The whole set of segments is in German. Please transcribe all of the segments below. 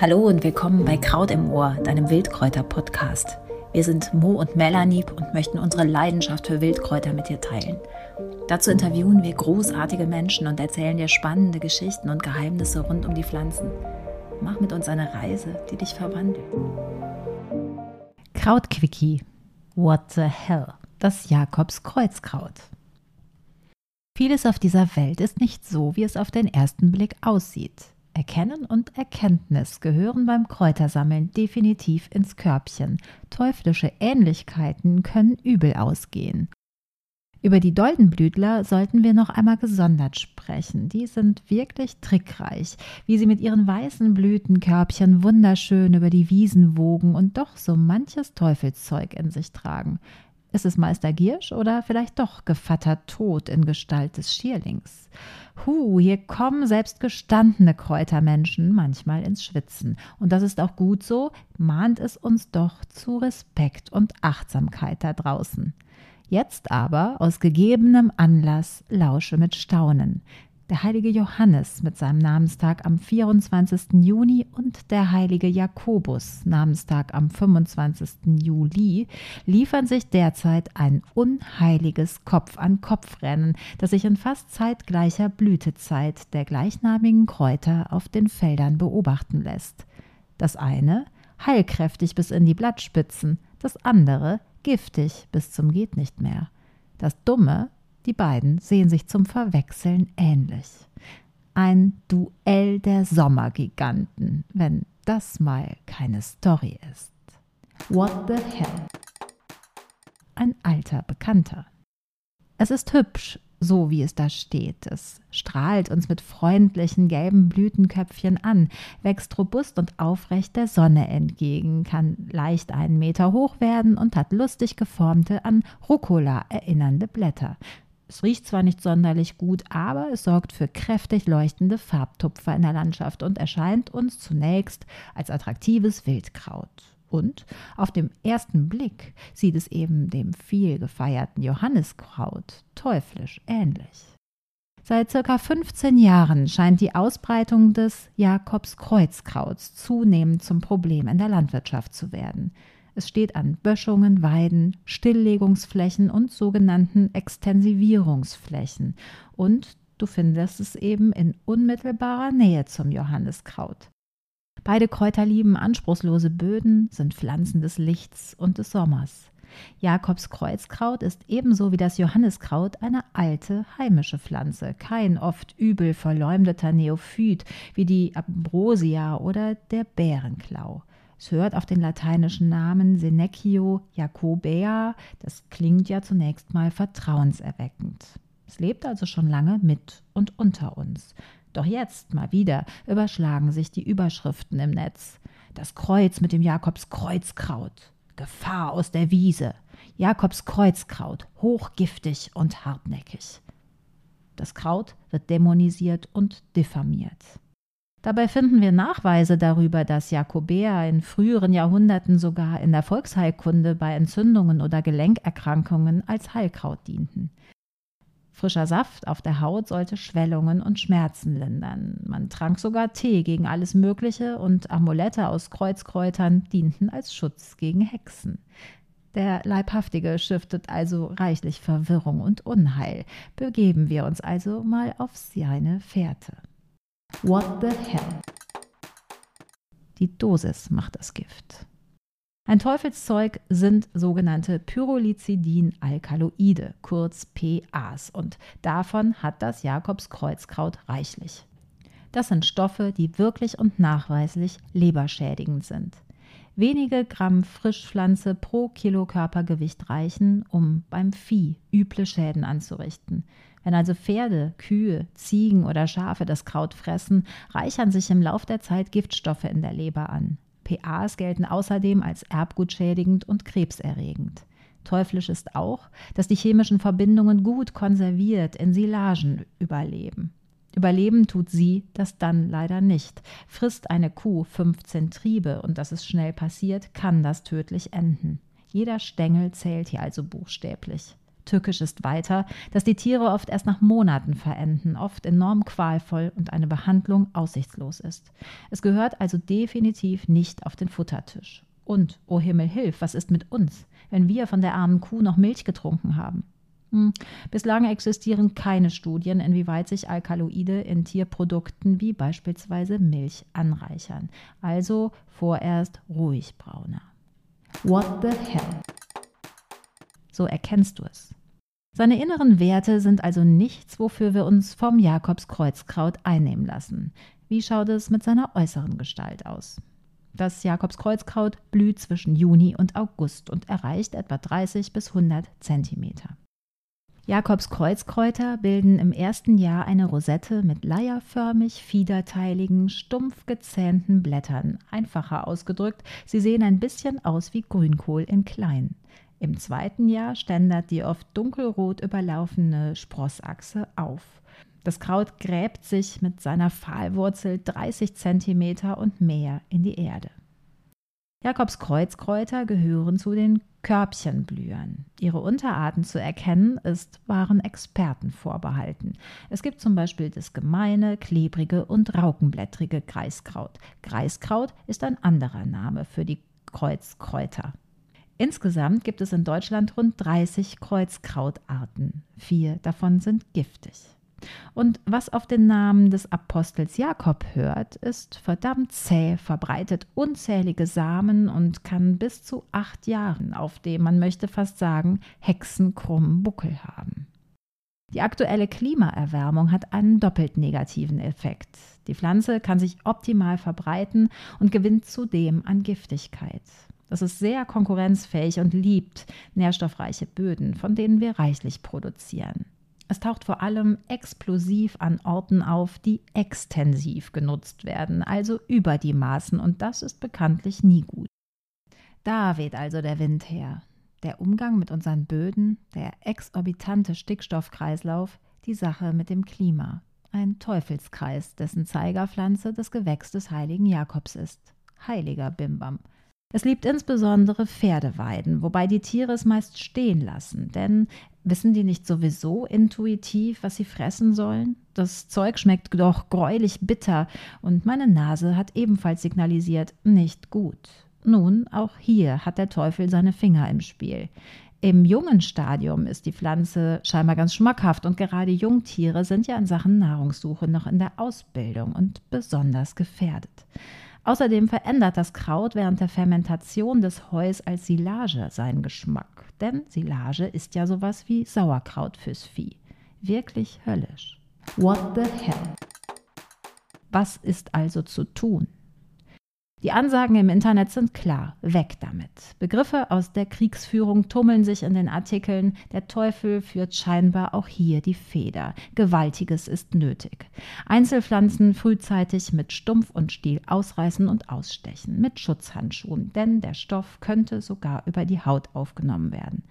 Hallo und willkommen bei Kraut im Ohr, deinem Wildkräuter-Podcast. Wir sind Mo und Melanie und möchten unsere Leidenschaft für Wildkräuter mit dir teilen. Dazu interviewen wir großartige Menschen und erzählen dir spannende Geschichten und Geheimnisse rund um die Pflanzen. Mach mit uns eine Reise, die dich verwandelt. Krautquickie. What the hell? Das Jakobskreuzkraut. Vieles auf dieser Welt ist nicht so, wie es auf den ersten Blick aussieht. Erkennen und Erkenntnis gehören beim Kräutersammeln definitiv ins Körbchen. Teuflische Ähnlichkeiten können übel ausgehen. Über die Doldenblütler sollten wir noch einmal gesondert sprechen. Die sind wirklich trickreich, wie sie mit ihren weißen Blütenkörbchen wunderschön über die Wiesen wogen und doch so manches Teufelszeug in sich tragen. Ist es Meister Giersch oder vielleicht doch Gevatter Tod in Gestalt des Schierlings? Hu, hier kommen selbst gestandene Kräutermenschen manchmal ins Schwitzen. Und das ist auch gut so, mahnt es uns doch zu Respekt und Achtsamkeit da draußen. Jetzt aber, aus gegebenem Anlass, lausche mit Staunen der heilige Johannes mit seinem Namenstag am 24. Juni und der heilige Jakobus, Namenstag am 25. Juli, liefern sich derzeit ein unheiliges Kopf-an-Kopf-Rennen, das sich in fast zeitgleicher Blütezeit der gleichnamigen Kräuter auf den Feldern beobachten lässt. Das eine heilkräftig bis in die Blattspitzen, das andere giftig bis zum geht nicht mehr. Das Dumme die beiden sehen sich zum Verwechseln ähnlich. Ein Duell der Sommergiganten, wenn das mal keine Story ist. What the hell? Ein alter Bekannter. Es ist hübsch, so wie es da steht. Es strahlt uns mit freundlichen gelben Blütenköpfchen an, wächst robust und aufrecht der Sonne entgegen, kann leicht einen Meter hoch werden und hat lustig geformte, an Rucola erinnernde Blätter. Es riecht zwar nicht sonderlich gut, aber es sorgt für kräftig leuchtende Farbtupfer in der Landschaft und erscheint uns zunächst als attraktives Wildkraut. Und auf dem ersten Blick sieht es eben dem viel gefeierten Johanniskraut teuflisch ähnlich. Seit circa 15 Jahren scheint die Ausbreitung des Jakobskreuzkrauts zunehmend zum Problem in der Landwirtschaft zu werden. Es steht an Böschungen, Weiden, Stilllegungsflächen und sogenannten Extensivierungsflächen. Und du findest es eben in unmittelbarer Nähe zum Johanniskraut. Beide Kräuter lieben anspruchslose Böden, sind Pflanzen des Lichts und des Sommers. Jakobs Kreuzkraut ist ebenso wie das Johanniskraut eine alte heimische Pflanze, kein oft übel verleumdeter Neophyt wie die Ambrosia oder der Bärenklau. Es hört auf den lateinischen Namen Senecchio jacobea. Das klingt ja zunächst mal vertrauenserweckend. Es lebt also schon lange mit und unter uns. Doch jetzt mal wieder überschlagen sich die Überschriften im Netz. Das Kreuz mit dem Jakobskreuzkraut. Gefahr aus der Wiese. Jakobskreuzkraut, hochgiftig und hartnäckig. Das Kraut wird dämonisiert und diffamiert. Dabei finden wir Nachweise darüber, dass Jakobäer in früheren Jahrhunderten sogar in der Volksheilkunde bei Entzündungen oder Gelenkerkrankungen als Heilkraut dienten. Frischer Saft auf der Haut sollte Schwellungen und Schmerzen lindern. Man trank sogar Tee gegen alles Mögliche und Amulette aus Kreuzkräutern dienten als Schutz gegen Hexen. Der Leibhaftige stiftet also reichlich Verwirrung und Unheil. Begeben wir uns also mal auf seine Fährte. What the hell? Die Dosis macht das Gift. Ein Teufelszeug sind sogenannte Pyrrolizidin-Alkaloide, kurz PAs, und davon hat das Jakobskreuzkraut reichlich. Das sind Stoffe, die wirklich und nachweislich leberschädigend sind. Wenige Gramm Frischpflanze pro Kilo Körpergewicht reichen, um beim Vieh üble Schäden anzurichten. Wenn also Pferde, Kühe, Ziegen oder Schafe das Kraut fressen, reichern sich im Lauf der Zeit Giftstoffe in der Leber an. PAs gelten außerdem als erbgutschädigend und krebserregend. Teuflisch ist auch, dass die chemischen Verbindungen gut konserviert in Silagen überleben. Überleben tut sie das dann leider nicht. Frisst eine Kuh 15 Triebe und das ist schnell passiert, kann das tödlich enden. Jeder Stängel zählt hier also buchstäblich. Tückisch ist weiter, dass die Tiere oft erst nach Monaten verenden, oft enorm qualvoll und eine Behandlung aussichtslos ist. Es gehört also definitiv nicht auf den Futtertisch. Und, o oh Himmel, hilf, was ist mit uns, wenn wir von der armen Kuh noch Milch getrunken haben? Hm. Bislang existieren keine Studien, inwieweit sich Alkaloide in Tierprodukten wie beispielsweise Milch anreichern. Also vorerst ruhig brauner. What the hell? So erkennst du es. Seine inneren Werte sind also nichts, wofür wir uns vom Jakobskreuzkraut einnehmen lassen. Wie schaut es mit seiner äußeren Gestalt aus? Das Jakobskreuzkraut blüht zwischen Juni und August und erreicht etwa 30 bis 100 Zentimeter. Jakobskreuzkräuter bilden im ersten Jahr eine Rosette mit leierförmig fiederteiligen, stumpf gezähnten Blättern. Einfacher ausgedrückt, sie sehen ein bisschen aus wie Grünkohl in klein. Im zweiten Jahr ständert die oft dunkelrot überlaufene Sprossachse auf. Das Kraut gräbt sich mit seiner Pfahlwurzel 30 cm und mehr in die Erde. Jakobs Kreuzkräuter gehören zu den Körbchenblühern. Ihre Unterarten zu erkennen ist wahren Experten vorbehalten. Es gibt zum Beispiel das gemeine, klebrige und raukenblättrige Kreiskraut. Kreiskraut ist ein anderer Name für die Kreuzkräuter. Insgesamt gibt es in Deutschland rund 30 Kreuzkrautarten. Vier davon sind giftig. Und was auf den Namen des Apostels Jakob hört, ist verdammt zäh, verbreitet unzählige Samen und kann bis zu acht Jahren auf dem, man möchte fast sagen, hexenkrummen Buckel haben. Die aktuelle Klimaerwärmung hat einen doppelt negativen Effekt. Die Pflanze kann sich optimal verbreiten und gewinnt zudem an Giftigkeit. Das ist sehr konkurrenzfähig und liebt nährstoffreiche Böden, von denen wir reichlich produzieren. Es taucht vor allem explosiv an Orten auf, die extensiv genutzt werden, also über die Maßen, und das ist bekanntlich nie gut. Da weht also der Wind her. Der Umgang mit unseren Böden, der exorbitante Stickstoffkreislauf, die Sache mit dem Klima. Ein Teufelskreis, dessen Zeigerpflanze das Gewächs des heiligen Jakobs ist. Heiliger Bimbam. Es liebt insbesondere Pferdeweiden, wobei die Tiere es meist stehen lassen, denn wissen die nicht sowieso intuitiv, was sie fressen sollen? Das Zeug schmeckt doch greulich bitter und meine Nase hat ebenfalls signalisiert, nicht gut. Nun, auch hier hat der Teufel seine Finger im Spiel. Im jungen Stadium ist die Pflanze scheinbar ganz schmackhaft und gerade Jungtiere sind ja in Sachen Nahrungssuche noch in der Ausbildung und besonders gefährdet. Außerdem verändert das Kraut während der Fermentation des Heus als Silage seinen Geschmack. Denn Silage ist ja sowas wie Sauerkraut fürs Vieh. Wirklich höllisch. What the hell? Was ist also zu tun? Die Ansagen im Internet sind klar, weg damit. Begriffe aus der Kriegsführung tummeln sich in den Artikeln, der Teufel führt scheinbar auch hier die Feder. Gewaltiges ist nötig. Einzelpflanzen frühzeitig mit Stumpf und Stiel ausreißen und ausstechen, mit Schutzhandschuhen, denn der Stoff könnte sogar über die Haut aufgenommen werden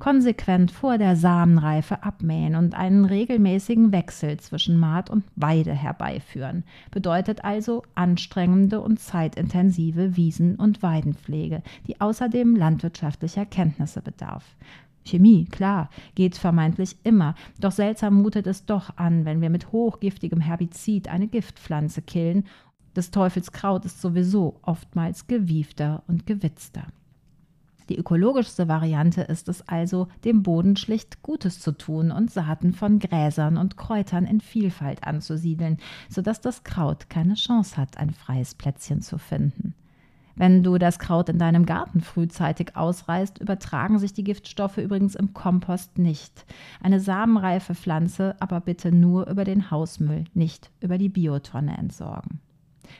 konsequent vor der Samenreife abmähen und einen regelmäßigen Wechsel zwischen Maat und Weide herbeiführen, bedeutet also anstrengende und zeitintensive Wiesen- und Weidenpflege, die außerdem landwirtschaftlicher Kenntnisse bedarf. Chemie, klar, geht vermeintlich immer, doch seltsam mutet es doch an, wenn wir mit hochgiftigem Herbizid eine Giftpflanze killen. Des Teufels Kraut ist sowieso oftmals gewiefter und gewitzter. Die ökologischste Variante ist es also, dem Boden schlicht Gutes zu tun und Saaten von Gräsern und Kräutern in Vielfalt anzusiedeln, sodass das Kraut keine Chance hat, ein freies Plätzchen zu finden. Wenn du das Kraut in deinem Garten frühzeitig ausreißt, übertragen sich die Giftstoffe übrigens im Kompost nicht. Eine samenreife Pflanze aber bitte nur über den Hausmüll, nicht über die Biotonne entsorgen.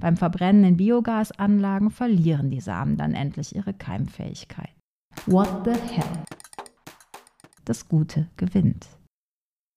Beim Verbrennen in Biogasanlagen verlieren die Samen dann endlich ihre Keimfähigkeit. What the hell? Das Gute gewinnt.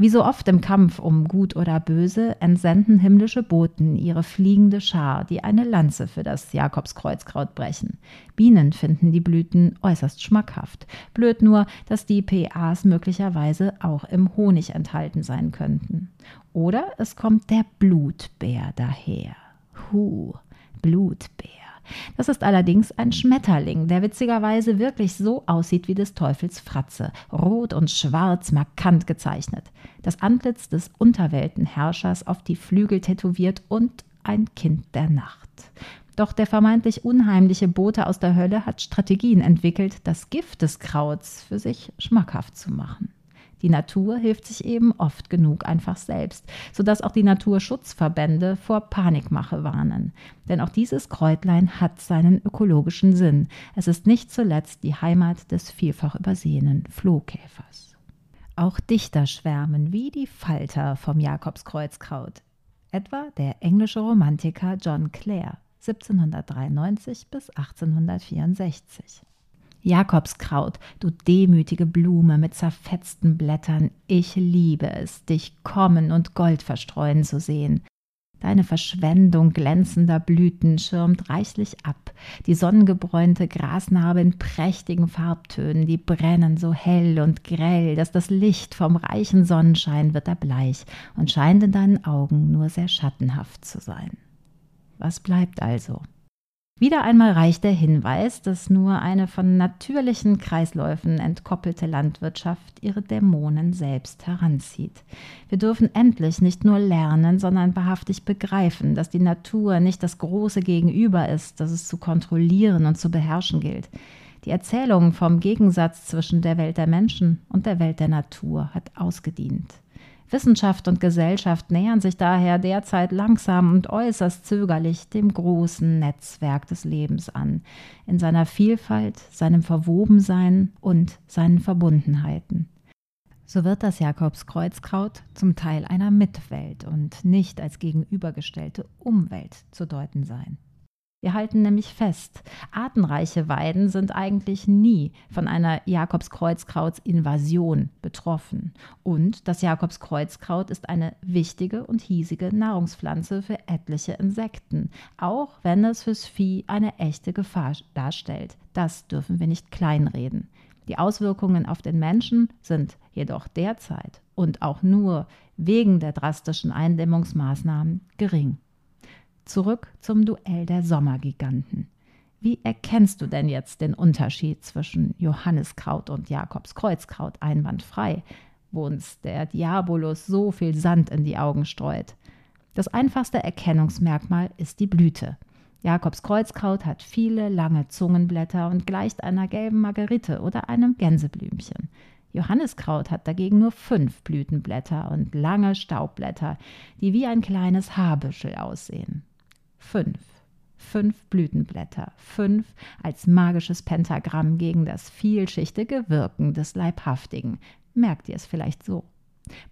Wie so oft im Kampf um Gut oder Böse entsenden himmlische Boten ihre fliegende Schar, die eine Lanze für das Jakobskreuzkraut brechen. Bienen finden die Blüten äußerst schmackhaft. Blöd nur, dass die PAs möglicherweise auch im Honig enthalten sein könnten. Oder es kommt der Blutbär daher. Huh, Blutbär. Das ist allerdings ein Schmetterling, der witzigerweise wirklich so aussieht wie des Teufels Fratze, rot und schwarz markant gezeichnet. Das Antlitz des Unterweltenherrschers auf die Flügel tätowiert und ein Kind der Nacht. Doch der vermeintlich unheimliche Bote aus der Hölle hat Strategien entwickelt, das Gift des Krauts für sich schmackhaft zu machen. Die Natur hilft sich eben oft genug einfach selbst, sodass auch die Naturschutzverbände vor Panikmache warnen. Denn auch dieses Kräutlein hat seinen ökologischen Sinn. Es ist nicht zuletzt die Heimat des vielfach übersehenen Flohkäfers. Auch Dichter schwärmen wie die Falter vom Jakobskreuzkraut. Etwa der englische Romantiker John Clare 1793 bis 1864. Jakobskraut, du demütige Blume mit zerfetzten Blättern, ich liebe es, dich kommen und Gold verstreuen zu sehen. Deine Verschwendung glänzender Blüten schirmt reichlich ab, die sonnengebräunte Grasnarbe in prächtigen Farbtönen, die brennen so hell und grell, dass das Licht vom reichen Sonnenschein wird erbleich und scheint in deinen Augen nur sehr schattenhaft zu sein. Was bleibt also? Wieder einmal reicht der Hinweis, dass nur eine von natürlichen Kreisläufen entkoppelte Landwirtschaft ihre Dämonen selbst heranzieht. Wir dürfen endlich nicht nur lernen, sondern wahrhaftig begreifen, dass die Natur nicht das große Gegenüber ist, das es zu kontrollieren und zu beherrschen gilt. Die Erzählung vom Gegensatz zwischen der Welt der Menschen und der Welt der Natur hat ausgedient. Wissenschaft und Gesellschaft nähern sich daher derzeit langsam und äußerst zögerlich dem großen Netzwerk des Lebens an, in seiner Vielfalt, seinem Verwobensein und seinen Verbundenheiten. So wird das Jakobskreuzkraut zum Teil einer Mitwelt und nicht als gegenübergestellte Umwelt zu deuten sein. Wir halten nämlich fest, artenreiche Weiden sind eigentlich nie von einer Jakobskreuzkrauts-Invasion betroffen. Und das Jakobskreuzkraut ist eine wichtige und hiesige Nahrungspflanze für etliche Insekten, auch wenn es fürs Vieh eine echte Gefahr darstellt. Das dürfen wir nicht kleinreden. Die Auswirkungen auf den Menschen sind jedoch derzeit und auch nur wegen der drastischen Eindämmungsmaßnahmen gering. Zurück zum Duell der Sommergiganten. Wie erkennst du denn jetzt den Unterschied zwischen Johanniskraut und Jakobskreuzkraut einwandfrei, wo uns der Diabolus so viel Sand in die Augen streut? Das einfachste Erkennungsmerkmal ist die Blüte. Jakobskreuzkraut hat viele lange Zungenblätter und gleicht einer gelben Margerite oder einem Gänseblümchen. Johanniskraut hat dagegen nur fünf Blütenblätter und lange Staubblätter, die wie ein kleines Haarbüschel aussehen. Fünf. Fünf Blütenblätter. Fünf als magisches Pentagramm gegen das vielschichtige Wirken des Leibhaftigen. Merkt ihr es vielleicht so?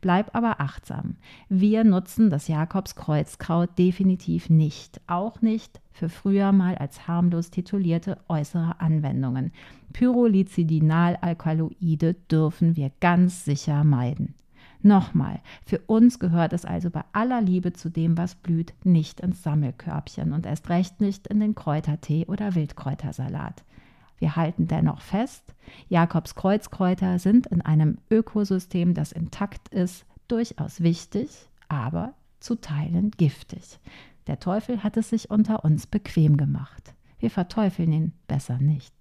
Bleib aber achtsam. Wir nutzen das Jakobskreuzkraut definitiv nicht, auch nicht für früher mal als harmlos titulierte äußere Anwendungen. Pyrrolizidinalalkaloide dürfen wir ganz sicher meiden. Nochmal, für uns gehört es also bei aller Liebe zu dem, was blüht, nicht ins Sammelkörbchen und erst recht nicht in den Kräutertee oder Wildkräutersalat. Wir halten dennoch fest, Jakobs Kreuzkräuter sind in einem Ökosystem, das intakt ist, durchaus wichtig, aber zu Teilen giftig. Der Teufel hat es sich unter uns bequem gemacht. Wir verteufeln ihn besser nicht.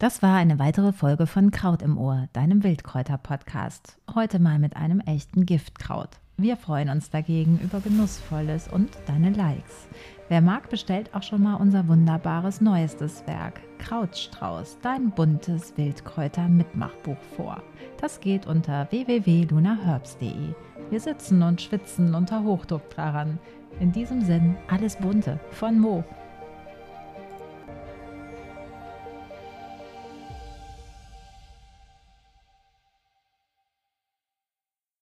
Das war eine weitere Folge von Kraut im Ohr, deinem Wildkräuter-Podcast. Heute mal mit einem echten Giftkraut. Wir freuen uns dagegen über Genussvolles und deine Likes. Wer mag, bestellt auch schon mal unser wunderbares neuestes Werk, Krautstrauß, dein buntes Wildkräuter-Mitmachbuch vor. Das geht unter www.lunaherbs.de. Wir sitzen und schwitzen unter Hochdruck daran. In diesem Sinn, alles Bunte von Mo.